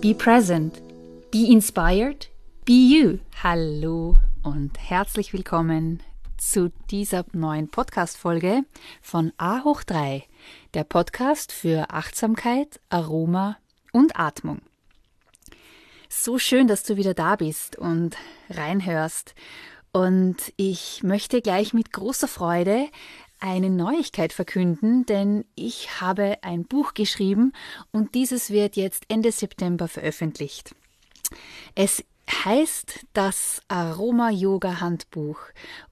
Be present, be inspired, be you. Hallo und herzlich willkommen zu dieser neuen Podcast-Folge von A hoch 3, der Podcast für Achtsamkeit, Aroma und Atmung. So schön, dass du wieder da bist und reinhörst. Und ich möchte gleich mit großer Freude eine Neuigkeit verkünden, denn ich habe ein Buch geschrieben und dieses wird jetzt Ende September veröffentlicht. Es heißt das Aroma Yoga Handbuch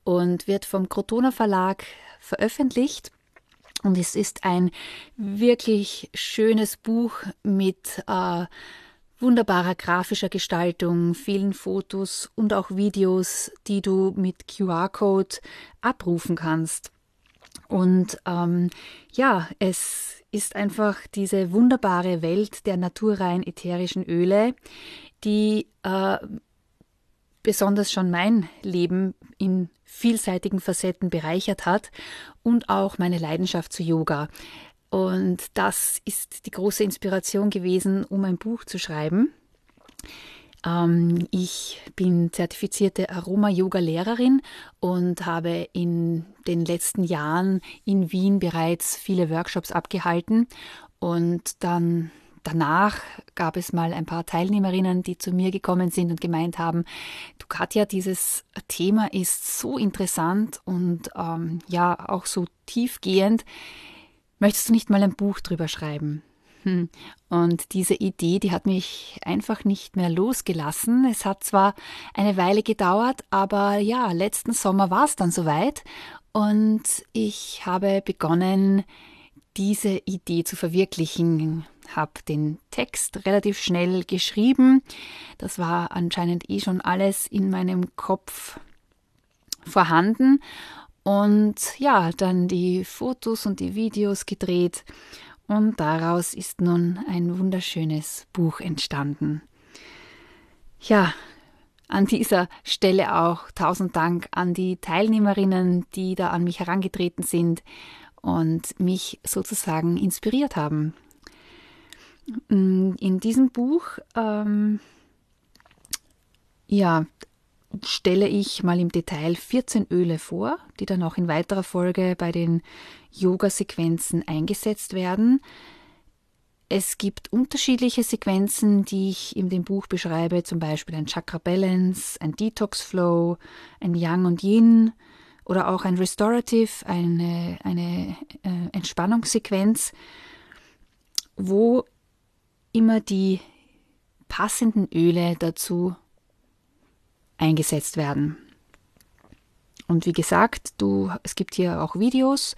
und wird vom Crotona Verlag veröffentlicht. Und es ist ein wirklich schönes Buch mit äh, wunderbarer grafischer Gestaltung, vielen Fotos und auch Videos, die du mit QR-Code abrufen kannst. Und ähm, ja, es ist einfach diese wunderbare Welt der naturrein ätherischen Öle, die äh, besonders schon mein Leben in vielseitigen Facetten bereichert hat und auch meine Leidenschaft zu Yoga. Und das ist die große Inspiration gewesen, um ein Buch zu schreiben. Ähm, ich bin zertifizierte Aroma-Yoga-Lehrerin und habe in den letzten Jahren in Wien bereits viele Workshops abgehalten. Und dann danach gab es mal ein paar Teilnehmerinnen, die zu mir gekommen sind und gemeint haben, du Katja, dieses Thema ist so interessant und ähm, ja auch so tiefgehend. Möchtest du nicht mal ein Buch drüber schreiben? Hm. Und diese Idee, die hat mich einfach nicht mehr losgelassen. Es hat zwar eine Weile gedauert, aber ja, letzten Sommer war es dann soweit und ich habe begonnen, diese Idee zu verwirklichen. Habe den Text relativ schnell geschrieben. Das war anscheinend eh schon alles in meinem Kopf vorhanden. Und ja, dann die Fotos und die Videos gedreht und daraus ist nun ein wunderschönes Buch entstanden. Ja, an dieser Stelle auch tausend Dank an die Teilnehmerinnen, die da an mich herangetreten sind und mich sozusagen inspiriert haben. In diesem Buch ähm, ja, stelle ich mal im Detail 14 Öle vor, die dann auch in weiterer Folge bei den Yoga-Sequenzen eingesetzt werden. Es gibt unterschiedliche Sequenzen, die ich in dem Buch beschreibe, zum Beispiel ein Chakra Balance, ein Detox Flow, ein Yang und Yin oder auch ein Restorative, eine, eine äh, Entspannungssequenz, wo immer die passenden Öle dazu eingesetzt werden. Und wie gesagt, du, es gibt hier auch Videos,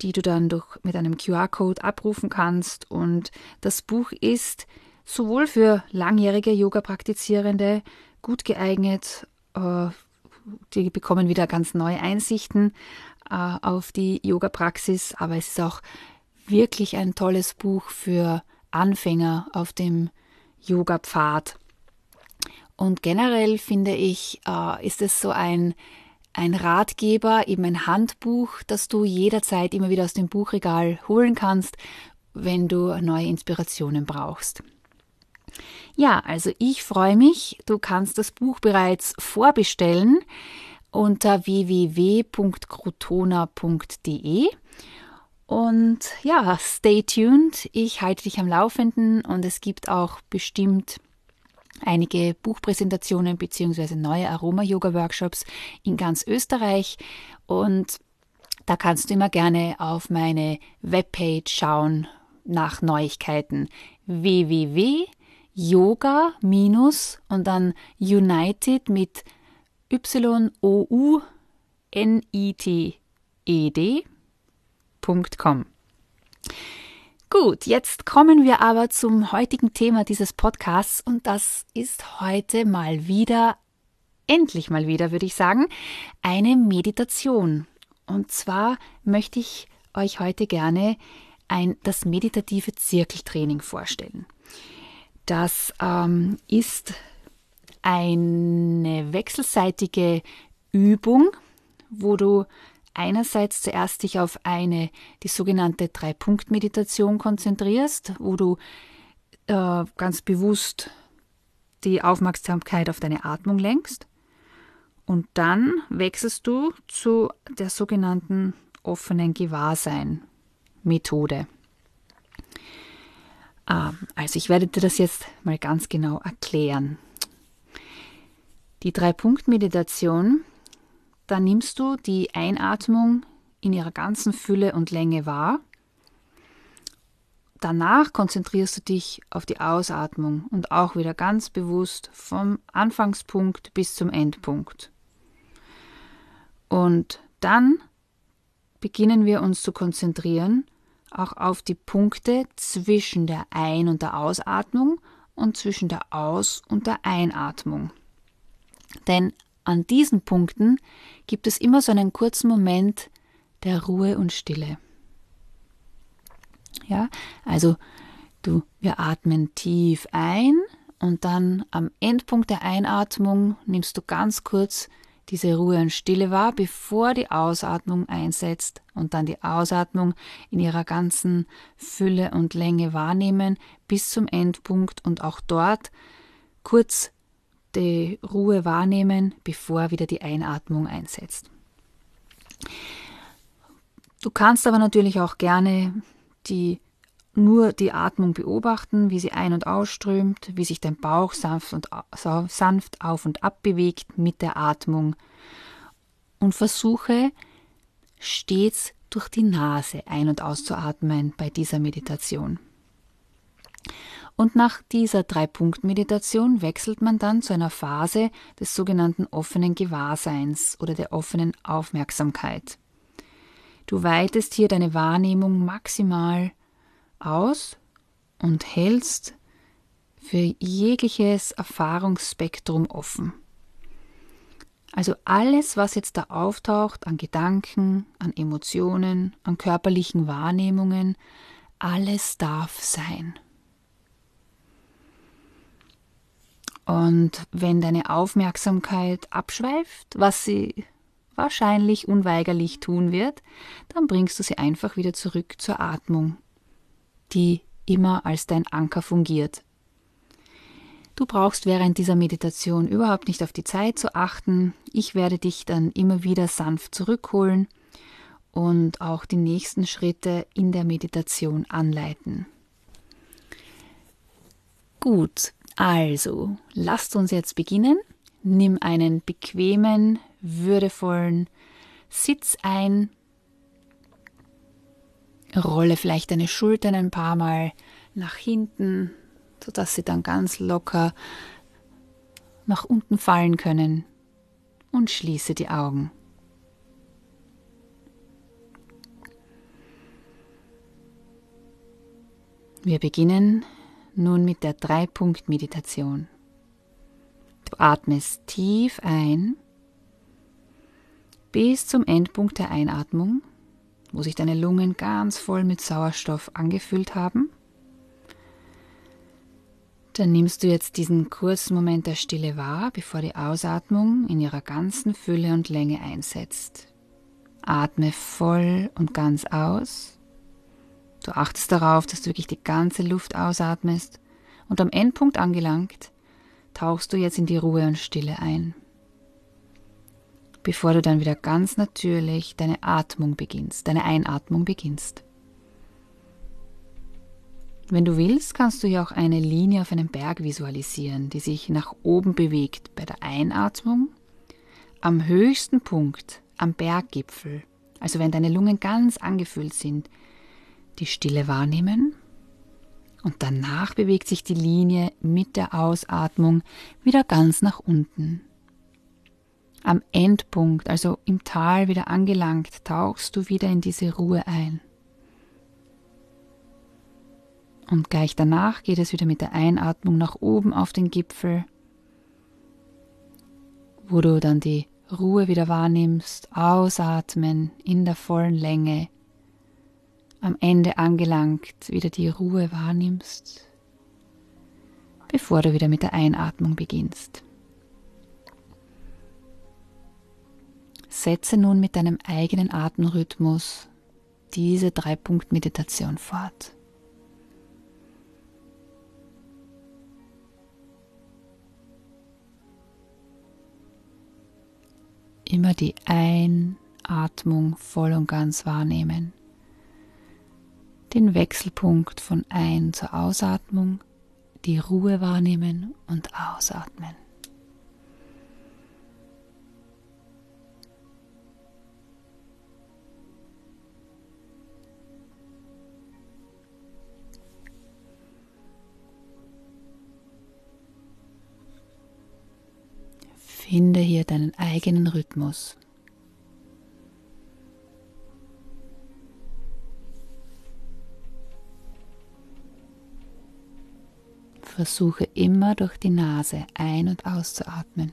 die du dann durch, mit einem QR-Code abrufen kannst. Und das Buch ist sowohl für langjährige Yoga-Praktizierende gut geeignet, äh, die bekommen wieder ganz neue Einsichten äh, auf die Yoga-Praxis, aber es ist auch wirklich ein tolles Buch für Anfänger auf dem Yoga-Pfad. Und generell finde ich, äh, ist es so ein, ein Ratgeber, eben ein Handbuch, das du jederzeit immer wieder aus dem Buchregal holen kannst, wenn du neue Inspirationen brauchst. Ja, also ich freue mich, du kannst das Buch bereits vorbestellen unter www.crotona.de. Und ja, stay tuned, ich halte dich am Laufenden und es gibt auch bestimmt einige Buchpräsentationen bzw. neue Aroma-Yoga-Workshops in ganz Österreich und da kannst du immer gerne auf meine Webpage schauen nach Neuigkeiten www.yoga- und dann United mit y-o-u-n-i-t-e-d.com. Gut, jetzt kommen wir aber zum heutigen Thema dieses Podcasts und das ist heute mal wieder, endlich mal wieder, würde ich sagen, eine Meditation. Und zwar möchte ich euch heute gerne ein, das meditative Zirkeltraining vorstellen. Das ähm, ist eine wechselseitige Übung, wo du einerseits zuerst dich auf eine, die sogenannte Drei-Punkt-Meditation konzentrierst, wo du äh, ganz bewusst die Aufmerksamkeit auf deine Atmung lenkst. Und dann wechselst du zu der sogenannten offenen Gewahrsein-Methode. Ähm, also ich werde dir das jetzt mal ganz genau erklären. Die Drei-Punkt-Meditation da nimmst du die Einatmung in ihrer ganzen Fülle und Länge wahr. Danach konzentrierst du dich auf die Ausatmung und auch wieder ganz bewusst vom Anfangspunkt bis zum Endpunkt. Und dann beginnen wir uns zu konzentrieren auch auf die Punkte zwischen der Ein- und der Ausatmung und zwischen der Aus- und der Einatmung. Denn an diesen Punkten gibt es immer so einen kurzen Moment der Ruhe und Stille. Ja, also du, wir atmen tief ein und dann am Endpunkt der Einatmung nimmst du ganz kurz diese Ruhe und Stille wahr, bevor die Ausatmung einsetzt und dann die Ausatmung in ihrer ganzen Fülle und Länge wahrnehmen bis zum Endpunkt und auch dort kurz die Ruhe wahrnehmen, bevor wieder die Einatmung einsetzt. Du kannst aber natürlich auch gerne die, nur die Atmung beobachten, wie sie ein- und ausströmt, wie sich dein Bauch sanft, und, sanft auf und ab bewegt mit der Atmung und versuche stets durch die Nase ein- und auszuatmen bei dieser Meditation. Und nach dieser Drei-Punkt-Meditation wechselt man dann zu einer Phase des sogenannten offenen Gewahrseins oder der offenen Aufmerksamkeit. Du weitest hier deine Wahrnehmung maximal aus und hältst für jegliches Erfahrungsspektrum offen. Also alles, was jetzt da auftaucht an Gedanken, an Emotionen, an körperlichen Wahrnehmungen, alles darf sein. Und wenn deine Aufmerksamkeit abschweift, was sie wahrscheinlich unweigerlich tun wird, dann bringst du sie einfach wieder zurück zur Atmung, die immer als dein Anker fungiert. Du brauchst während dieser Meditation überhaupt nicht auf die Zeit zu achten. Ich werde dich dann immer wieder sanft zurückholen und auch die nächsten Schritte in der Meditation anleiten. Gut, also, lasst uns jetzt beginnen. Nimm einen bequemen, würdevollen Sitz ein. Rolle vielleicht deine Schultern ein paar Mal nach hinten, sodass sie dann ganz locker nach unten fallen können. Und schließe die Augen. Wir beginnen nun mit der Drei-Punkt-Meditation. Du atmest tief ein bis zum Endpunkt der Einatmung, wo sich deine Lungen ganz voll mit Sauerstoff angefüllt haben. Dann nimmst du jetzt diesen kurzen Moment der Stille wahr, bevor die Ausatmung in ihrer ganzen Fülle und Länge einsetzt. Atme voll und ganz aus Du achtest darauf, dass du wirklich die ganze Luft ausatmest und am Endpunkt angelangt, tauchst du jetzt in die Ruhe und Stille ein, bevor du dann wieder ganz natürlich deine Atmung beginnst, deine Einatmung beginnst. Wenn du willst, kannst du hier auch eine Linie auf einem Berg visualisieren, die sich nach oben bewegt bei der Einatmung. Am höchsten Punkt, am Berggipfel, also wenn deine Lungen ganz angefüllt sind, die Stille wahrnehmen. Und danach bewegt sich die Linie mit der Ausatmung wieder ganz nach unten. Am Endpunkt, also im Tal wieder angelangt, tauchst du wieder in diese Ruhe ein. Und gleich danach geht es wieder mit der Einatmung nach oben auf den Gipfel, wo du dann die Ruhe wieder wahrnimmst, ausatmen in der vollen Länge, am Ende angelangt wieder die Ruhe wahrnimmst, bevor du wieder mit der Einatmung beginnst. Setze nun mit deinem eigenen Atemrhythmus diese Drei-Punkt-Meditation fort. immer die Einatmung voll und ganz wahrnehmen. Den Wechselpunkt von Ein- zur Ausatmung, die Ruhe wahrnehmen und ausatmen. Finde hier deinen eigenen Rhythmus. Versuche immer durch die Nase ein- und auszuatmen.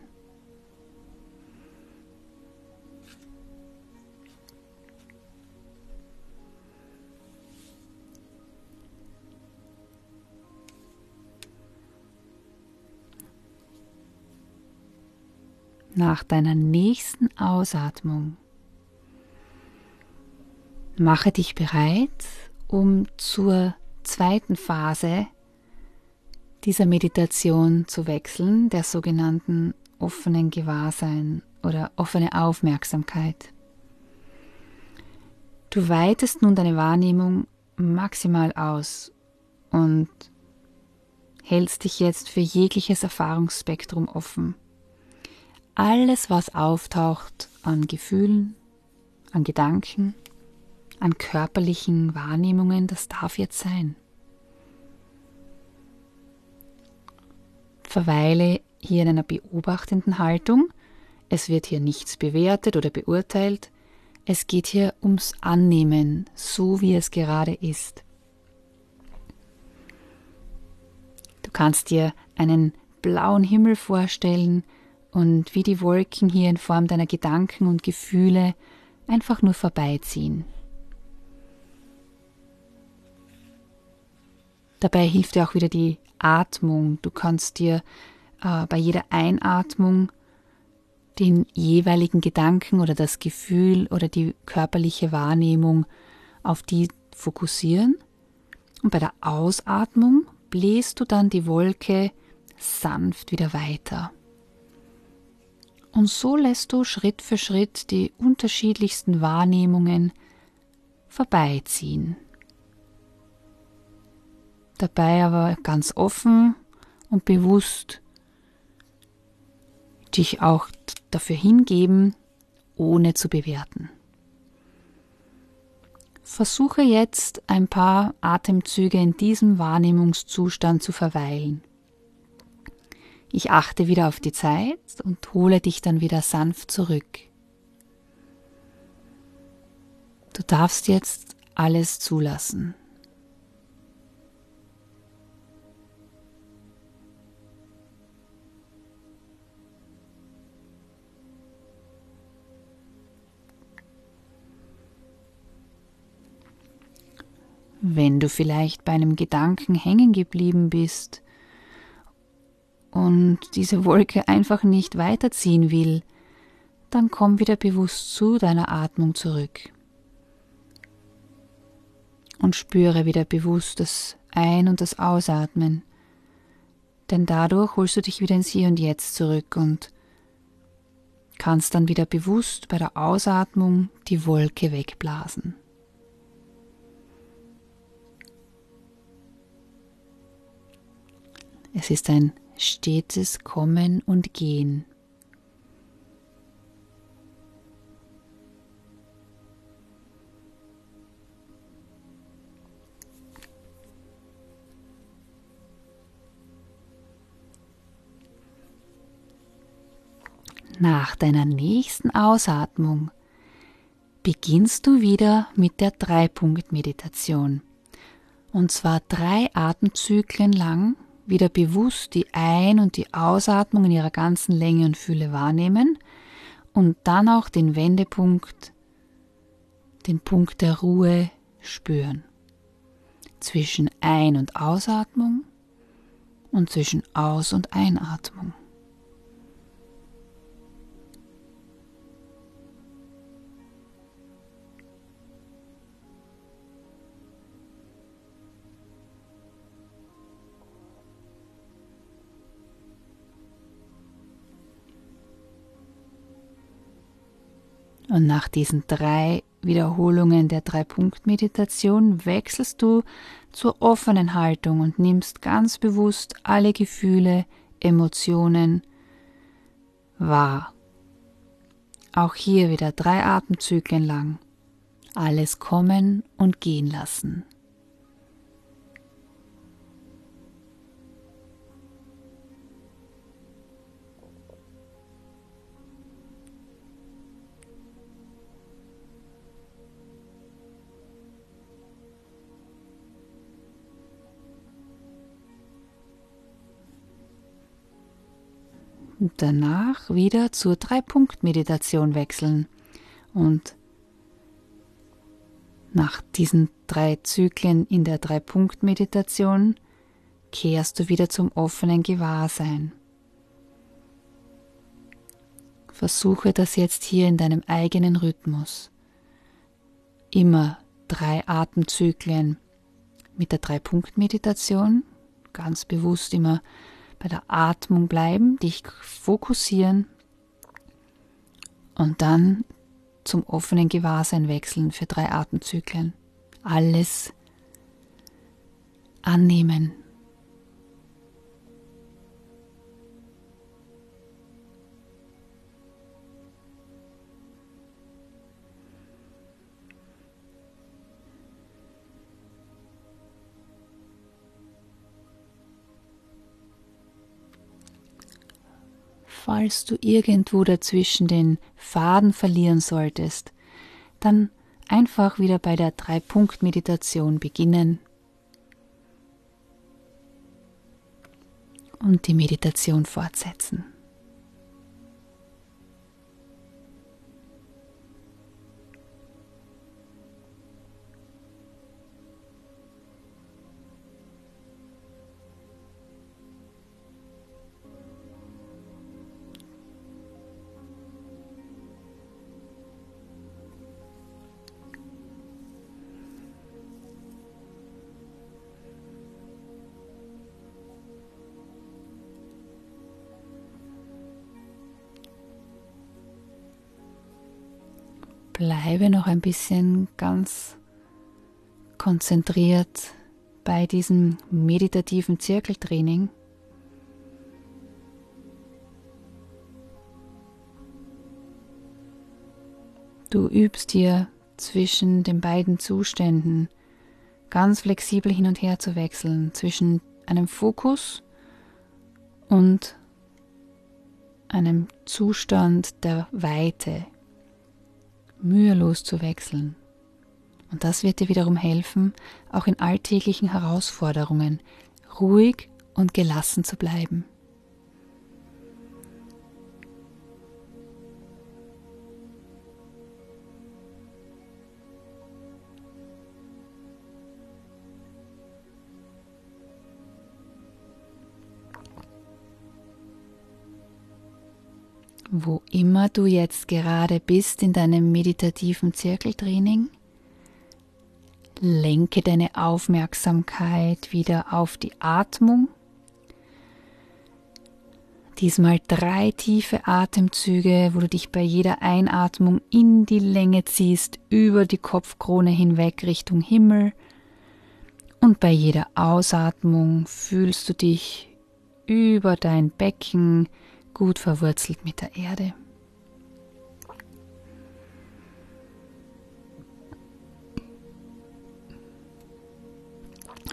nach deiner nächsten Ausatmung mache dich bereit, um zur zweiten Phase dieser Meditation zu wechseln, der sogenannten offenen Gewahrsein oder offene Aufmerksamkeit. Du weitest nun deine Wahrnehmung maximal aus und hältst dich jetzt für jegliches Erfahrungsspektrum offen alles, was auftaucht an Gefühlen, an Gedanken, an körperlichen Wahrnehmungen, das darf jetzt sein. Verweile hier in einer beobachtenden Haltung. Es wird hier nichts bewertet oder beurteilt. Es geht hier ums Annehmen, so wie es gerade ist. Du kannst dir einen blauen Himmel vorstellen, und wie die Wolken hier in Form deiner Gedanken und Gefühle einfach nur vorbeiziehen. Dabei hilft dir auch wieder die Atmung. Du kannst dir äh, bei jeder Einatmung den jeweiligen Gedanken oder das Gefühl oder die körperliche Wahrnehmung auf die fokussieren. Und bei der Ausatmung bläst du dann die Wolke sanft wieder weiter. Und so lässt du Schritt für Schritt die unterschiedlichsten Wahrnehmungen vorbeiziehen. Dabei aber ganz offen und bewusst dich auch dafür hingeben, ohne zu bewerten. Versuche jetzt ein paar Atemzüge in diesem Wahrnehmungszustand zu verweilen. Ich achte wieder auf die Zeit und hole dich dann wieder sanft zurück. Du darfst jetzt alles zulassen. Wenn du vielleicht bei einem Gedanken hängen geblieben bist, und diese Wolke einfach nicht weiterziehen will, dann komm wieder bewusst zu deiner Atmung zurück. Und spüre wieder bewusst das Ein- und das Ausatmen. Denn dadurch holst du dich wieder ins Hier und Jetzt zurück und kannst dann wieder bewusst bei der Ausatmung die Wolke wegblasen. Es ist ein stetes Kommen und Gehen. Nach deiner nächsten Ausatmung beginnst du wieder mit der Dreipunkt-Meditation. Und zwar drei Atemzyklen lang wieder bewusst die Ein- und die Ausatmung in ihrer ganzen Länge und Fülle wahrnehmen und dann auch den Wendepunkt, den Punkt der Ruhe spüren. Zwischen Ein- und Ausatmung und zwischen Aus- und Einatmung. Und nach diesen drei Wiederholungen der Drei-Punkt-Meditation wechselst du zur offenen Haltung und nimmst ganz bewusst alle Gefühle, Emotionen wahr. Auch hier wieder drei Atemzyklen lang. Alles kommen und gehen lassen. Und danach wieder zur Drei-Punkt-Meditation wechseln. Und nach diesen drei Zyklen in der Drei-Punkt-Meditation kehrst du wieder zum offenen Gewahrsein. Versuche das jetzt hier in deinem eigenen Rhythmus. Immer drei Atemzyklen mit der Drei-Punkt-Meditation, ganz bewusst immer bei der Atmung bleiben, dich fokussieren und dann zum offenen Gewahrsein wechseln für drei Atemzyklen. Alles annehmen, falls du irgendwo dazwischen den Faden verlieren solltest, dann einfach wieder bei der Drei-Punkt-Meditation beginnen und die Meditation fortsetzen. Bleibe noch ein bisschen ganz konzentriert bei diesem meditativen Zirkeltraining. Du übst hier zwischen den beiden Zuständen ganz flexibel hin und her zu wechseln, zwischen einem Fokus und einem Zustand der Weite, mühelos zu wechseln. Und das wird dir wiederum helfen, auch in alltäglichen Herausforderungen ruhig und gelassen zu bleiben. Wo immer du jetzt gerade bist in deinem meditativen Zirkeltraining, lenke deine Aufmerksamkeit wieder auf die Atmung. Diesmal drei tiefe Atemzüge, wo du dich bei jeder Einatmung in die Länge ziehst, über die Kopfkrone hinweg Richtung Himmel. Und bei jeder Ausatmung fühlst du dich über dein Becken, gut verwurzelt mit der Erde.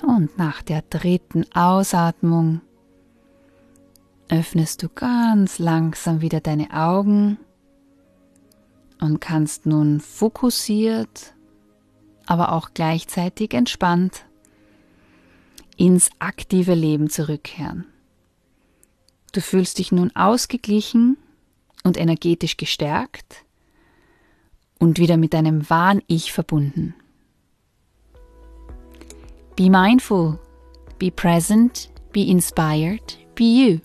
Und nach der dritten Ausatmung öffnest du ganz langsam wieder deine Augen und kannst nun fokussiert, aber auch gleichzeitig entspannt ins aktive Leben zurückkehren. Du fühlst dich nun ausgeglichen und energetisch gestärkt und wieder mit deinem wahren Ich verbunden. Be mindful, be present, be inspired, be you.